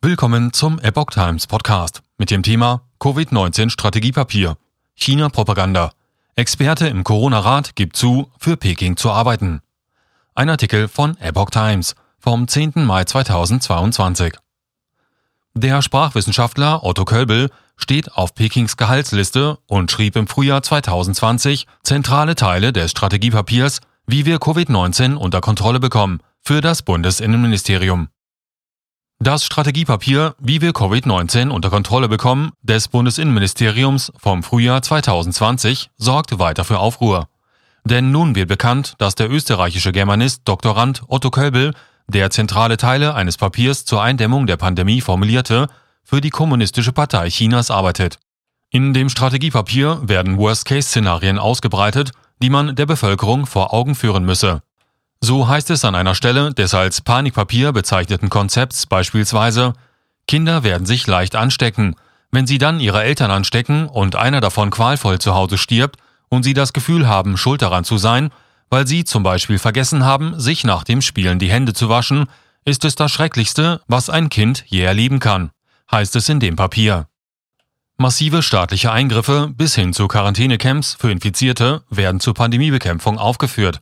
Willkommen zum Epoch Times Podcast mit dem Thema Covid-19 Strategiepapier. China-Propaganda. Experte im Corona-Rat gibt zu, für Peking zu arbeiten. Ein Artikel von Epoch Times vom 10. Mai 2022. Der Sprachwissenschaftler Otto Kölbel steht auf Pekings Gehaltsliste und schrieb im Frühjahr 2020 zentrale Teile des Strategiepapiers, wie wir Covid-19 unter Kontrolle bekommen, für das Bundesinnenministerium. Das Strategiepapier Wie wir Covid-19 unter Kontrolle bekommen des Bundesinnenministeriums vom Frühjahr 2020 sorgt weiter für Aufruhr. Denn nun wird bekannt, dass der österreichische Germanist Doktorand Otto Kölbel, der zentrale Teile eines Papiers zur Eindämmung der Pandemie formulierte, für die Kommunistische Partei Chinas arbeitet. In dem Strategiepapier werden Worst-Case-Szenarien ausgebreitet, die man der Bevölkerung vor Augen führen müsse. So heißt es an einer Stelle des als Panikpapier bezeichneten Konzepts beispielsweise, Kinder werden sich leicht anstecken. Wenn sie dann ihre Eltern anstecken und einer davon qualvoll zu Hause stirbt und sie das Gefühl haben, schuld daran zu sein, weil sie zum Beispiel vergessen haben, sich nach dem Spielen die Hände zu waschen, ist es das Schrecklichste, was ein Kind je erleben kann, heißt es in dem Papier. Massive staatliche Eingriffe bis hin zu Quarantänecamps für Infizierte werden zur Pandemiebekämpfung aufgeführt.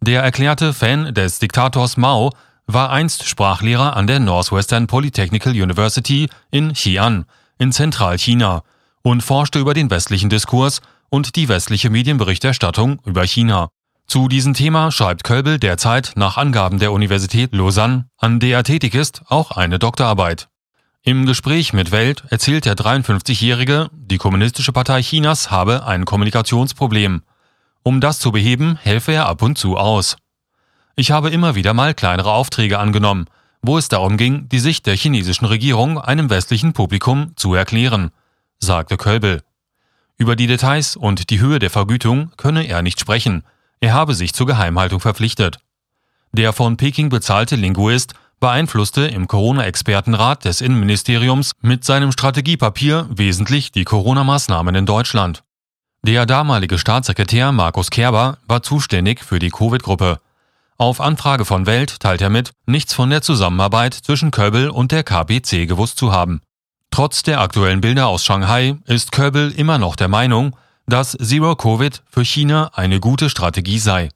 Der erklärte Fan des Diktators Mao war einst Sprachlehrer an der Northwestern Polytechnical University in Xi'an in Zentralchina und forschte über den westlichen Diskurs und die westliche Medienberichterstattung über China. Zu diesem Thema schreibt Kölbel derzeit nach Angaben der Universität Lausanne, an der er tätig ist, auch eine Doktorarbeit. Im Gespräch mit Welt erzählt der 53-Jährige, die Kommunistische Partei Chinas habe ein Kommunikationsproblem. Um das zu beheben, helfe er ab und zu aus. Ich habe immer wieder mal kleinere Aufträge angenommen, wo es darum ging, die Sicht der chinesischen Regierung einem westlichen Publikum zu erklären, sagte Kölbel. Über die Details und die Höhe der Vergütung könne er nicht sprechen, er habe sich zur Geheimhaltung verpflichtet. Der von Peking bezahlte Linguist beeinflusste im Corona-Expertenrat des Innenministeriums mit seinem Strategiepapier wesentlich die Corona-Maßnahmen in Deutschland. Der damalige Staatssekretär Markus Kerber war zuständig für die Covid-Gruppe. Auf Anfrage von Welt teilt er mit, nichts von der Zusammenarbeit zwischen Köbel und der KPC gewusst zu haben. Trotz der aktuellen Bilder aus Shanghai ist Köbel immer noch der Meinung, dass Zero Covid für China eine gute Strategie sei.